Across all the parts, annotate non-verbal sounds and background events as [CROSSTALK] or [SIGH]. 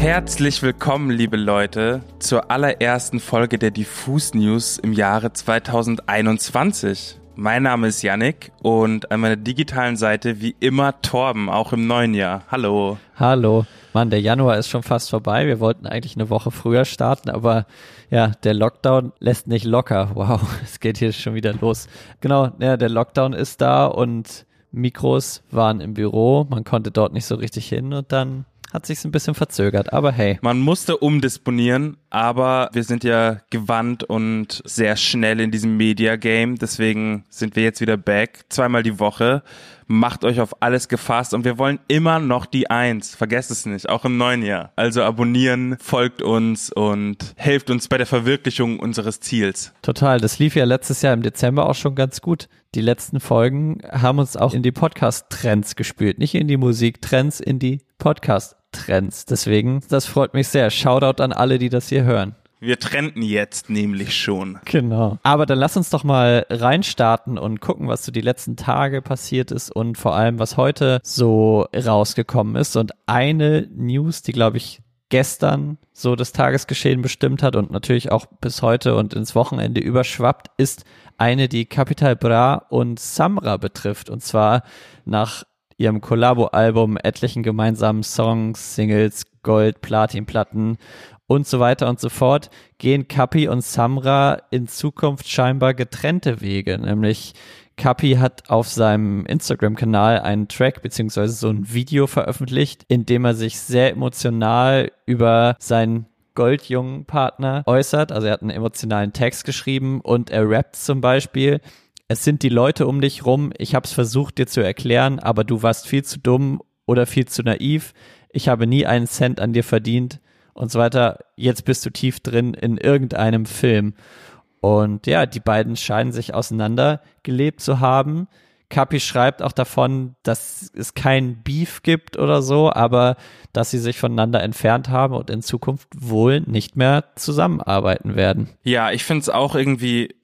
Herzlich willkommen, liebe Leute, zur allerersten Folge der Diffus News im Jahre 2021. Mein Name ist Yannick und an meiner digitalen Seite wie immer Torben, auch im neuen Jahr. Hallo. Hallo. Mann, der Januar ist schon fast vorbei. Wir wollten eigentlich eine Woche früher starten, aber ja, der Lockdown lässt nicht locker. Wow, [LAUGHS] es geht hier schon wieder los. Genau, ja, der Lockdown ist da und Mikros waren im Büro. Man konnte dort nicht so richtig hin und dann hat sich ein bisschen verzögert, aber hey. Man musste umdisponieren, aber wir sind ja gewandt und sehr schnell in diesem Media Game, deswegen sind wir jetzt wieder back, zweimal die Woche. Macht euch auf alles gefasst und wir wollen immer noch die Eins. Vergesst es nicht, auch im neuen Jahr. Also abonnieren, folgt uns und helft uns bei der Verwirklichung unseres Ziels. Total, das lief ja letztes Jahr im Dezember auch schon ganz gut. Die letzten Folgen haben uns auch in die Podcast-Trends gespült. Nicht in die Musik-Trends, in die Podcast Trends. Deswegen, das freut mich sehr. Shoutout an alle, die das hier hören. Wir trenden jetzt nämlich schon. Genau. Aber dann lass uns doch mal reinstarten und gucken, was so die letzten Tage passiert ist und vor allem, was heute so rausgekommen ist. Und eine News, die, glaube ich, gestern so das Tagesgeschehen bestimmt hat und natürlich auch bis heute und ins Wochenende überschwappt, ist eine, die Capital Bra und Samra betrifft. Und zwar nach ihrem Collabo-Album, etlichen gemeinsamen Songs, Singles, Gold, Platinplatten und so weiter und so fort, gehen Kapi und Samra in Zukunft scheinbar getrennte Wege. Nämlich Kapi hat auf seinem Instagram-Kanal einen Track beziehungsweise so ein Video veröffentlicht, in dem er sich sehr emotional über seinen goldjungen Partner äußert. Also er hat einen emotionalen Text geschrieben und er rappt zum Beispiel es sind die Leute um dich rum, ich habe es versucht dir zu erklären, aber du warst viel zu dumm oder viel zu naiv, ich habe nie einen Cent an dir verdient und so weiter. Jetzt bist du tief drin in irgendeinem Film. Und ja, die beiden scheinen sich auseinandergelebt zu haben. Kapi schreibt auch davon, dass es kein Beef gibt oder so, aber dass sie sich voneinander entfernt haben und in Zukunft wohl nicht mehr zusammenarbeiten werden. Ja, ich finde es auch irgendwie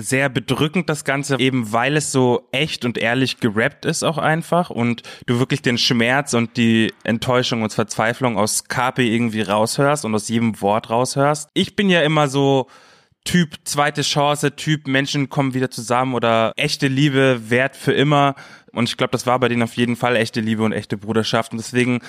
sehr bedrückend, das Ganze, eben weil es so echt und ehrlich gerappt ist auch einfach und du wirklich den Schmerz und die Enttäuschung und Verzweiflung aus KP irgendwie raushörst und aus jedem Wort raushörst. Ich bin ja immer so Typ zweite Chance, Typ Menschen kommen wieder zusammen oder echte Liebe wert für immer. Und ich glaube, das war bei denen auf jeden Fall echte Liebe und echte Bruderschaft. Und deswegen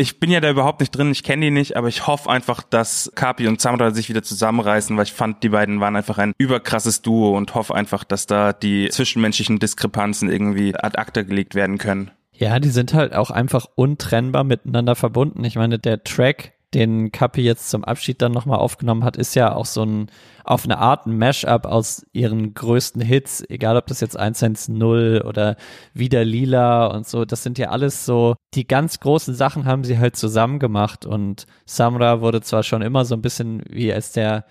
ich bin ja da überhaupt nicht drin, ich kenne die nicht, aber ich hoffe einfach, dass Kapi und Samra sich wieder zusammenreißen, weil ich fand, die beiden waren einfach ein überkrasses Duo und hoffe einfach, dass da die zwischenmenschlichen Diskrepanzen irgendwie ad acta gelegt werden können. Ja, die sind halt auch einfach untrennbar miteinander verbunden. Ich meine, der Track den Kapi jetzt zum Abschied dann nochmal aufgenommen hat, ist ja auch so ein, auf eine Art ein Mashup aus ihren größten Hits, egal ob das jetzt 110 oder Wieder Lila und so, das sind ja alles so, die ganz großen Sachen haben sie halt zusammen gemacht und Samra wurde zwar schon immer so ein bisschen wie als der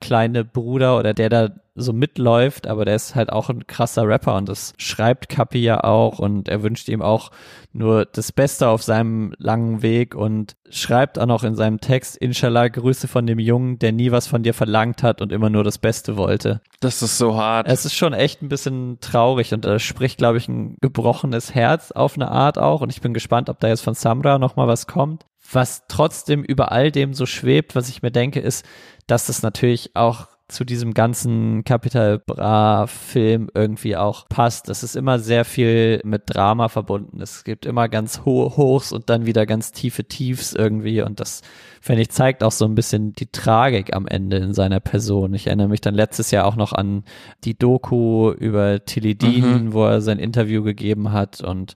kleine Bruder oder der da so mitläuft, aber der ist halt auch ein krasser Rapper und das schreibt Kapi ja auch und er wünscht ihm auch nur das Beste auf seinem langen Weg und schreibt auch noch in seinem Text, Inshallah, Grüße von dem Jungen, der nie was von dir verlangt hat und immer nur das Beste wollte. Das ist so hart. Es ist schon echt ein bisschen traurig und da spricht, glaube ich, ein gebrochenes Herz auf eine Art auch und ich bin gespannt, ob da jetzt von Samra nochmal was kommt. Was trotzdem über all dem so schwebt, was ich mir denke, ist, dass das natürlich auch zu diesem ganzen Capital Bra Film irgendwie auch passt. Das ist immer sehr viel mit Drama verbunden. Es gibt immer ganz hohe Hochs und dann wieder ganz tiefe Tiefs irgendwie und das finde ich zeigt auch so ein bisschen die Tragik am Ende in seiner Person. Ich erinnere mich dann letztes Jahr auch noch an die Doku über Tilly Dean, mhm. wo er sein Interview gegeben hat und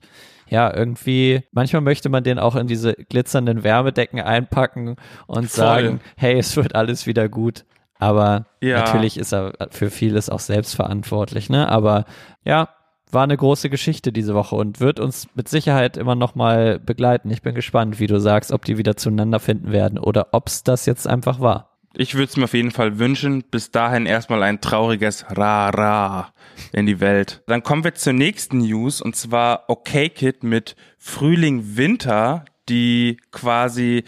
ja, irgendwie, manchmal möchte man den auch in diese glitzernden Wärmedecken einpacken und Voll. sagen, hey, es wird alles wieder gut. Aber ja. natürlich ist er für vieles auch selbst verantwortlich, ne? Aber ja, war eine große Geschichte diese Woche und wird uns mit Sicherheit immer noch mal begleiten. Ich bin gespannt, wie du sagst, ob die wieder zueinander finden werden oder ob es das jetzt einfach war. Ich würde es mir auf jeden Fall wünschen. Bis dahin erstmal ein trauriges Ra-Ra in die Welt. Dann kommen wir zur nächsten News und zwar Okay Kid mit Frühling Winter, die quasi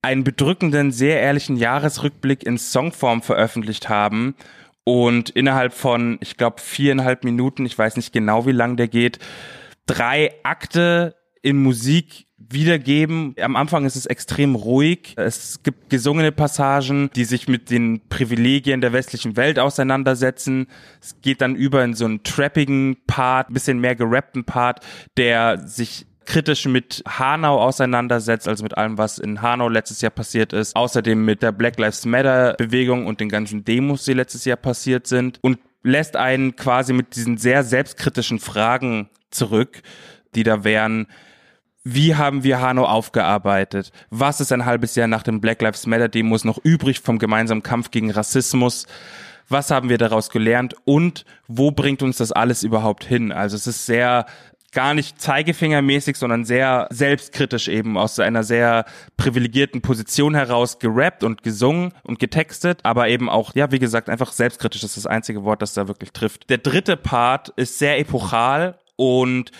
einen bedrückenden, sehr ehrlichen Jahresrückblick in Songform veröffentlicht haben und innerhalb von, ich glaube, viereinhalb Minuten, ich weiß nicht genau, wie lang der geht, drei Akte in Musik wiedergeben. Am Anfang ist es extrem ruhig. Es gibt gesungene Passagen, die sich mit den Privilegien der westlichen Welt auseinandersetzen. Es geht dann über in so einen trappigen Part, bisschen mehr gerappten Part, der sich kritisch mit Hanau auseinandersetzt, also mit allem, was in Hanau letztes Jahr passiert ist. Außerdem mit der Black Lives Matter Bewegung und den ganzen Demos, die letztes Jahr passiert sind. Und lässt einen quasi mit diesen sehr selbstkritischen Fragen zurück, die da wären, wie haben wir Hanau aufgearbeitet? Was ist ein halbes Jahr nach den Black Lives Matter Demos noch übrig vom gemeinsamen Kampf gegen Rassismus? Was haben wir daraus gelernt? Und wo bringt uns das alles überhaupt hin? Also es ist sehr gar nicht zeigefingermäßig, sondern sehr selbstkritisch eben aus einer sehr privilegierten Position heraus gerappt und gesungen und getextet, aber eben auch, ja, wie gesagt, einfach selbstkritisch ist das einzige Wort, das da wirklich trifft. Der dritte Part ist sehr epochal und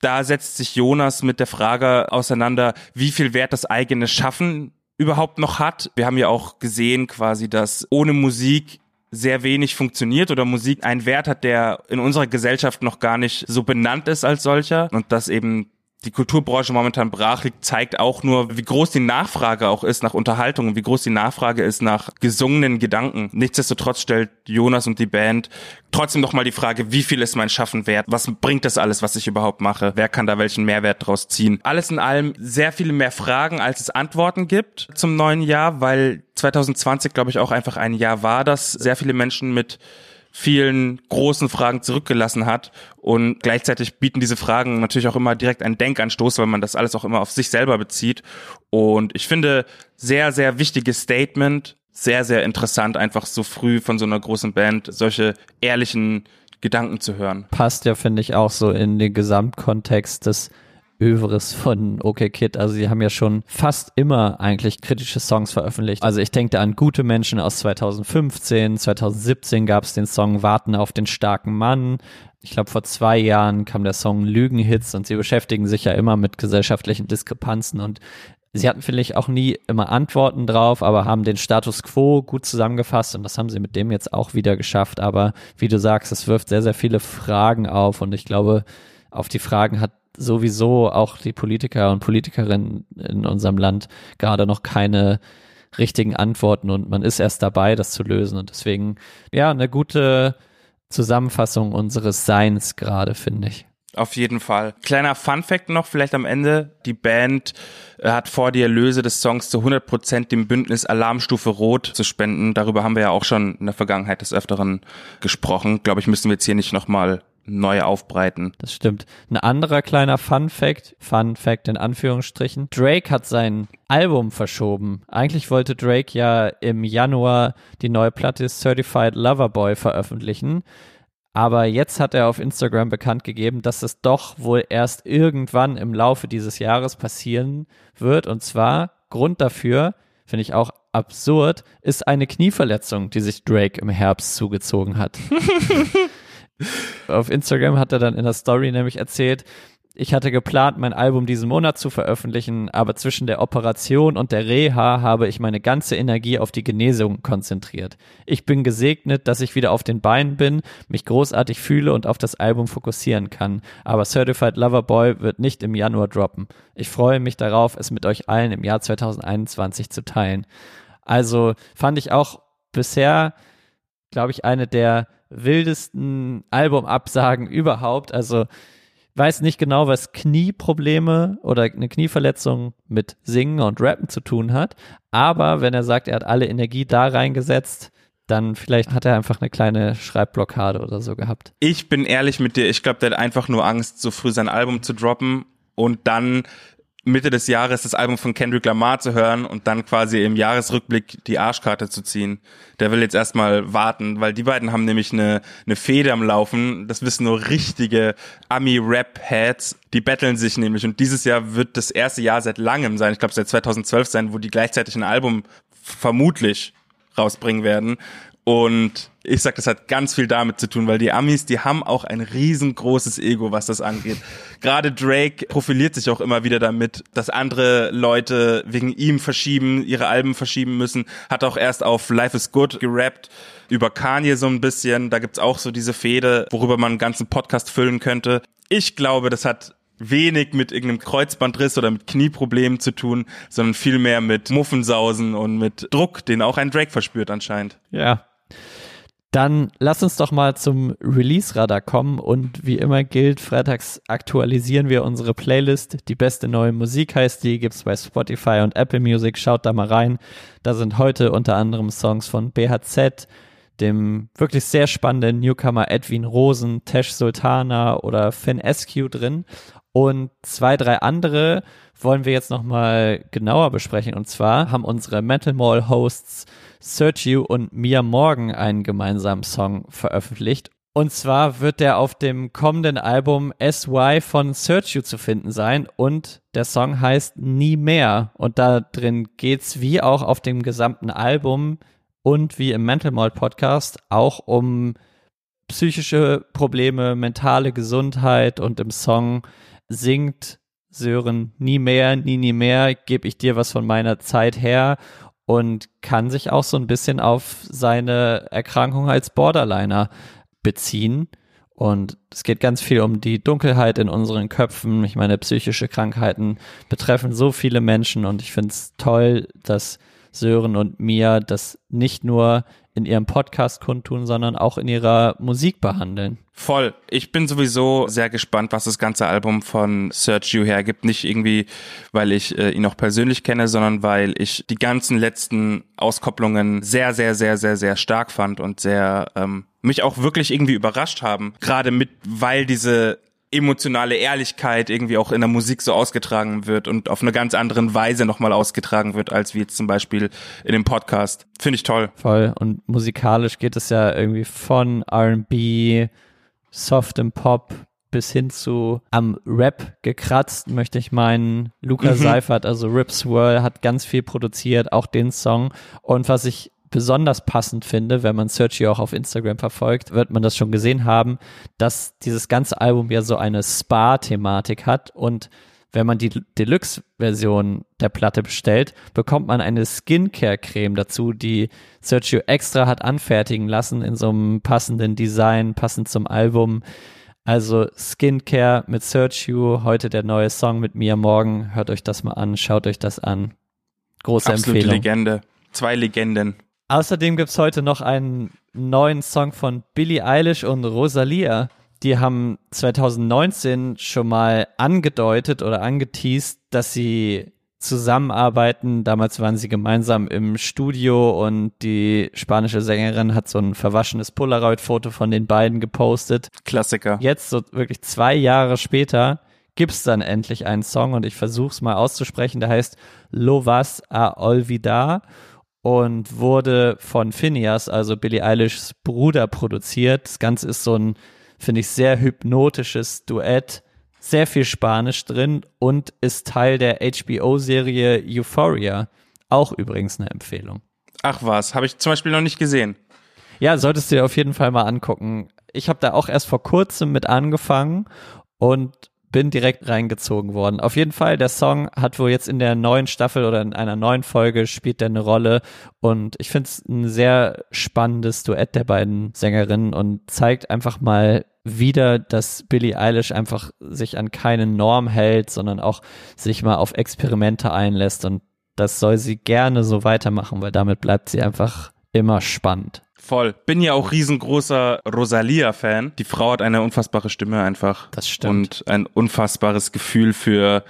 da setzt sich Jonas mit der Frage auseinander, wie viel Wert das eigene Schaffen überhaupt noch hat. Wir haben ja auch gesehen quasi, dass ohne Musik sehr wenig funktioniert oder Musik einen Wert hat, der in unserer Gesellschaft noch gar nicht so benannt ist als solcher und dass eben die Kulturbranche momentan brach liegt, zeigt auch nur, wie groß die Nachfrage auch ist nach Unterhaltung wie groß die Nachfrage ist nach gesungenen Gedanken. Nichtsdestotrotz stellt Jonas und die Band trotzdem nochmal die Frage, wie viel ist mein Schaffen wert? Was bringt das alles, was ich überhaupt mache? Wer kann da welchen Mehrwert draus ziehen? Alles in allem sehr viele mehr Fragen, als es Antworten gibt zum neuen Jahr, weil 2020, glaube ich, auch einfach ein Jahr war, das sehr viele Menschen mit vielen großen Fragen zurückgelassen hat. Und gleichzeitig bieten diese Fragen natürlich auch immer direkt einen Denkanstoß, weil man das alles auch immer auf sich selber bezieht. Und ich finde, sehr, sehr wichtiges Statement, sehr, sehr interessant, einfach so früh von so einer großen Band solche ehrlichen Gedanken zu hören. Passt ja, finde ich, auch so in den Gesamtkontext des Övres von OK Kid. Also sie haben ja schon fast immer eigentlich kritische Songs veröffentlicht. Also ich denke an Gute Menschen aus 2015, 2017 gab es den Song Warten auf den starken Mann. Ich glaube, vor zwei Jahren kam der Song Lügenhits und sie beschäftigen sich ja immer mit gesellschaftlichen Diskrepanzen und Sie hatten vielleicht auch nie immer Antworten drauf, aber haben den Status quo gut zusammengefasst und das haben sie mit dem jetzt auch wieder geschafft. Aber wie du sagst, es wirft sehr, sehr viele Fragen auf und ich glaube, auf die Fragen hat sowieso auch die Politiker und Politikerinnen in unserem Land gerade noch keine richtigen Antworten und man ist erst dabei, das zu lösen. Und deswegen, ja, eine gute Zusammenfassung unseres Seins gerade, finde ich. Auf jeden Fall. Kleiner Fun Fact noch vielleicht am Ende. Die Band äh, hat vor, die Erlöse des Songs zu 100 Prozent dem Bündnis Alarmstufe Rot zu spenden. Darüber haben wir ja auch schon in der Vergangenheit des Öfteren gesprochen. Glaube ich, müssen wir jetzt hier nicht nochmal neu aufbreiten. Das stimmt. Ein anderer kleiner Fun Fact, Fun Fact in Anführungsstrichen. Drake hat sein Album verschoben. Eigentlich wollte Drake ja im Januar die neue Platte Certified Lover Boy veröffentlichen. Aber jetzt hat er auf Instagram bekannt gegeben, dass es doch wohl erst irgendwann im Laufe dieses Jahres passieren wird. Und zwar Grund dafür, finde ich auch absurd, ist eine Knieverletzung, die sich Drake im Herbst zugezogen hat. [LAUGHS] Auf Instagram hat er dann in der Story nämlich erzählt, ich hatte geplant, mein Album diesen Monat zu veröffentlichen, aber zwischen der Operation und der Reha habe ich meine ganze Energie auf die Genesung konzentriert. Ich bin gesegnet, dass ich wieder auf den Beinen bin, mich großartig fühle und auf das Album fokussieren kann. Aber Certified Lover Boy wird nicht im Januar droppen. Ich freue mich darauf, es mit euch allen im Jahr 2021 zu teilen. Also fand ich auch bisher, glaube ich, eine der wildesten Albumabsagen überhaupt. Also weiß nicht genau, was Knieprobleme oder eine Knieverletzung mit Singen und Rappen zu tun hat. Aber wenn er sagt, er hat alle Energie da reingesetzt, dann vielleicht hat er einfach eine kleine Schreibblockade oder so gehabt. Ich bin ehrlich mit dir, ich glaube, der hat einfach nur Angst, so früh sein Album zu droppen und dann Mitte des Jahres das Album von Kendrick Lamar zu hören und dann quasi im Jahresrückblick die Arschkarte zu ziehen. Der will jetzt erstmal warten, weil die beiden haben nämlich eine, eine Fehde am Laufen. Das wissen nur richtige Ami-Rap-Heads. Die betteln sich nämlich und dieses Jahr wird das erste Jahr seit langem sein, ich glaube seit 2012 sein, wo die gleichzeitig ein Album vermutlich rausbringen werden. Und ich sag, das hat ganz viel damit zu tun, weil die Amis, die haben auch ein riesengroßes Ego, was das angeht. Gerade Drake profiliert sich auch immer wieder damit, dass andere Leute wegen ihm verschieben, ihre Alben verschieben müssen. Hat auch erst auf Life is Good gerappt, über Kanye so ein bisschen. Da gibt's auch so diese Fehde, worüber man einen ganzen Podcast füllen könnte. Ich glaube, das hat wenig mit irgendeinem Kreuzbandriss oder mit Knieproblemen zu tun, sondern viel mehr mit Muffensausen und mit Druck, den auch ein Drake verspürt anscheinend. Ja. Dann lass uns doch mal zum Release-Radar kommen und wie immer gilt, freitags aktualisieren wir unsere Playlist. Die beste neue Musik heißt die, gibt's bei Spotify und Apple Music, schaut da mal rein. Da sind heute unter anderem Songs von BHZ, dem wirklich sehr spannenden Newcomer Edwin Rosen, Tesh Sultana oder Finn Eskew drin. Und zwei, drei andere wollen wir jetzt nochmal genauer besprechen. Und zwar haben unsere Metal Mall Hosts Sergio und Mia Morgan einen gemeinsamen Song veröffentlicht. Und zwar wird der auf dem kommenden Album SY von Sergio zu finden sein und der Song heißt Nie mehr. Und da drin geht's wie auch auf dem gesamten Album und wie im Mental Mall Podcast auch um psychische Probleme, mentale Gesundheit und im Song singt Sören nie mehr, nie, nie mehr, gebe ich dir was von meiner Zeit her und kann sich auch so ein bisschen auf seine Erkrankung als Borderliner beziehen. Und es geht ganz viel um die Dunkelheit in unseren Köpfen. Ich meine, psychische Krankheiten betreffen so viele Menschen und ich finde es toll, dass Sören und Mia das nicht nur in ihrem Podcast kundtun, sondern auch in ihrer Musik behandeln. Voll. Ich bin sowieso sehr gespannt, was das ganze Album von Sergio hergibt. Nicht irgendwie, weil ich äh, ihn auch persönlich kenne, sondern weil ich die ganzen letzten Auskopplungen sehr, sehr, sehr, sehr, sehr stark fand und sehr ähm, mich auch wirklich irgendwie überrascht haben. Gerade mit, weil diese emotionale Ehrlichkeit irgendwie auch in der Musik so ausgetragen wird und auf eine ganz anderen Weise nochmal ausgetragen wird, als wie jetzt zum Beispiel in dem Podcast. Finde ich toll. Voll. Und musikalisch geht es ja irgendwie von RB, Soft and Pop bis hin zu am Rap gekratzt, möchte ich meinen. Luca mhm. Seifert, also Rip Swirl, hat ganz viel produziert, auch den Song. Und was ich besonders passend finde, wenn man Sergio auch auf Instagram verfolgt, wird man das schon gesehen haben, dass dieses ganze Album ja so eine Spa-Thematik hat und wenn man die Deluxe-Version der Platte bestellt, bekommt man eine Skincare-Creme dazu, die Sergio extra hat anfertigen lassen in so einem passenden Design, passend zum Album. Also Skincare mit Sergio, heute der neue Song mit mir morgen. Hört euch das mal an, schaut euch das an. Große Absolute Empfehlung. Legende. Zwei Legenden. Außerdem gibt's heute noch einen neuen Song von Billie Eilish und Rosalia. Die haben 2019 schon mal angedeutet oder angeteased, dass sie zusammenarbeiten. Damals waren sie gemeinsam im Studio und die spanische Sängerin hat so ein verwaschenes Polaroid-Foto von den beiden gepostet. Klassiker. Jetzt, so wirklich zwei Jahre später, gibt's dann endlich einen Song und ich versuch's mal auszusprechen. Der heißt Lo vas a olvidar und wurde von Phineas, also Billie Eilishs Bruder, produziert. Das Ganze ist so ein, finde ich, sehr hypnotisches Duett, sehr viel Spanisch drin und ist Teil der HBO-Serie Euphoria. Auch übrigens eine Empfehlung. Ach was, habe ich zum Beispiel noch nicht gesehen. Ja, solltest du dir auf jeden Fall mal angucken. Ich habe da auch erst vor kurzem mit angefangen und bin direkt reingezogen worden. Auf jeden Fall, der Song hat wohl jetzt in der neuen Staffel oder in einer neuen Folge spielt der eine Rolle und ich finde es ein sehr spannendes Duett der beiden Sängerinnen und zeigt einfach mal wieder, dass Billie Eilish einfach sich an keine Norm hält, sondern auch sich mal auf Experimente einlässt und das soll sie gerne so weitermachen, weil damit bleibt sie einfach immer spannend. Voll. Bin ja auch riesengroßer Rosalia-Fan. Die Frau hat eine unfassbare Stimme einfach. Das stimmt. Und ein unfassbares Gefühl für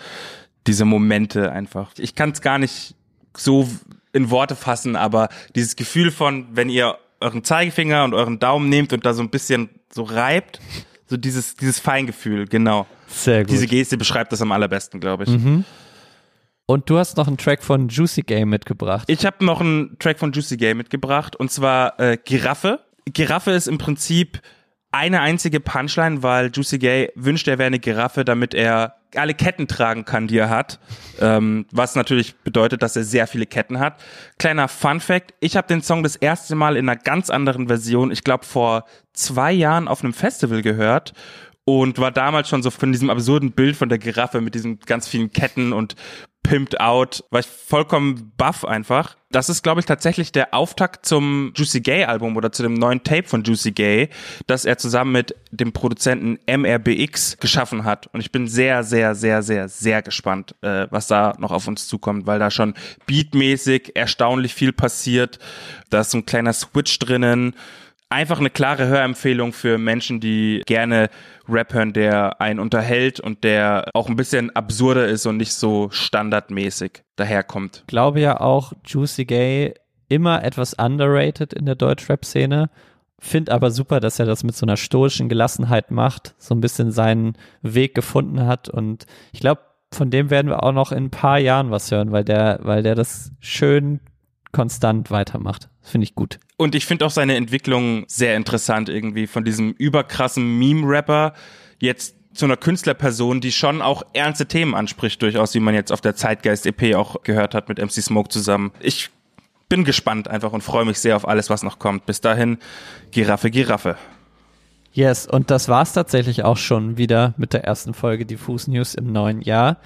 diese Momente einfach. Ich kann es gar nicht so in Worte fassen, aber dieses Gefühl von, wenn ihr euren Zeigefinger und euren Daumen nehmt und da so ein bisschen so reibt, so dieses, dieses Feingefühl, genau. Sehr gut. Diese Geste beschreibt das am allerbesten, glaube ich. Mhm. Und du hast noch einen Track von Juicy Game mitgebracht. Ich habe noch einen Track von Juicy Game mitgebracht und zwar äh, Giraffe. Giraffe ist im Prinzip eine einzige Punchline, weil Juicy Gay wünscht, er wäre eine Giraffe, damit er alle Ketten tragen kann, die er hat. Ähm, was natürlich bedeutet, dass er sehr viele Ketten hat. Kleiner Fun Fact, ich habe den Song das erste Mal in einer ganz anderen Version, ich glaube vor zwei Jahren auf einem Festival gehört und war damals schon so von diesem absurden Bild von der Giraffe mit diesen ganz vielen Ketten und Pimped Out, war ich vollkommen baff einfach. Das ist, glaube ich, tatsächlich der Auftakt zum Juicy Gay Album oder zu dem neuen Tape von Juicy Gay, das er zusammen mit dem Produzenten MRBX geschaffen hat. Und ich bin sehr, sehr, sehr, sehr, sehr gespannt, äh, was da noch auf uns zukommt, weil da schon beatmäßig erstaunlich viel passiert. Da ist so ein kleiner Switch drinnen einfach eine klare Hörempfehlung für Menschen, die gerne Rap hören, der einen unterhält und der auch ein bisschen absurder ist und nicht so standardmäßig daherkommt. Ich glaube ja auch Juicy Gay immer etwas underrated in der Deutschrap-Szene. Find aber super, dass er das mit so einer stoischen Gelassenheit macht, so ein bisschen seinen Weg gefunden hat und ich glaube, von dem werden wir auch noch in ein paar Jahren was hören, weil der, weil der das schön konstant weitermacht. Finde ich gut. Und ich finde auch seine Entwicklung sehr interessant irgendwie von diesem überkrassen Meme-Rapper jetzt zu einer Künstlerperson, die schon auch ernste Themen anspricht, durchaus, wie man jetzt auf der Zeitgeist-EP auch gehört hat mit MC Smoke zusammen. Ich bin gespannt einfach und freue mich sehr auf alles, was noch kommt. Bis dahin, Giraffe, Giraffe. Yes, und das war's tatsächlich auch schon wieder mit der ersten Folge Diffus News im neuen Jahr.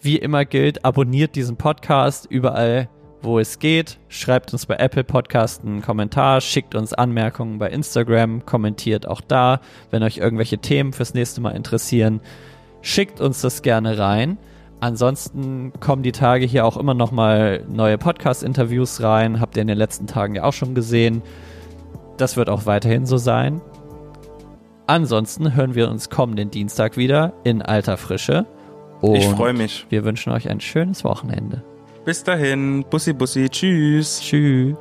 Wie immer gilt, abonniert diesen Podcast überall, wo es geht. Schreibt uns bei Apple Podcast einen Kommentar, schickt uns Anmerkungen bei Instagram, kommentiert auch da. Wenn euch irgendwelche Themen fürs nächste Mal interessieren, schickt uns das gerne rein. Ansonsten kommen die Tage hier auch immer noch mal neue Podcast-Interviews rein. Habt ihr in den letzten Tagen ja auch schon gesehen. Das wird auch weiterhin so sein. Ansonsten hören wir uns kommenden Dienstag wieder in alter Frische. Und ich freue mich. Wir wünschen euch ein schönes Wochenende. Bis dahin. Bussi, bussi. Tschüss. Tschüss.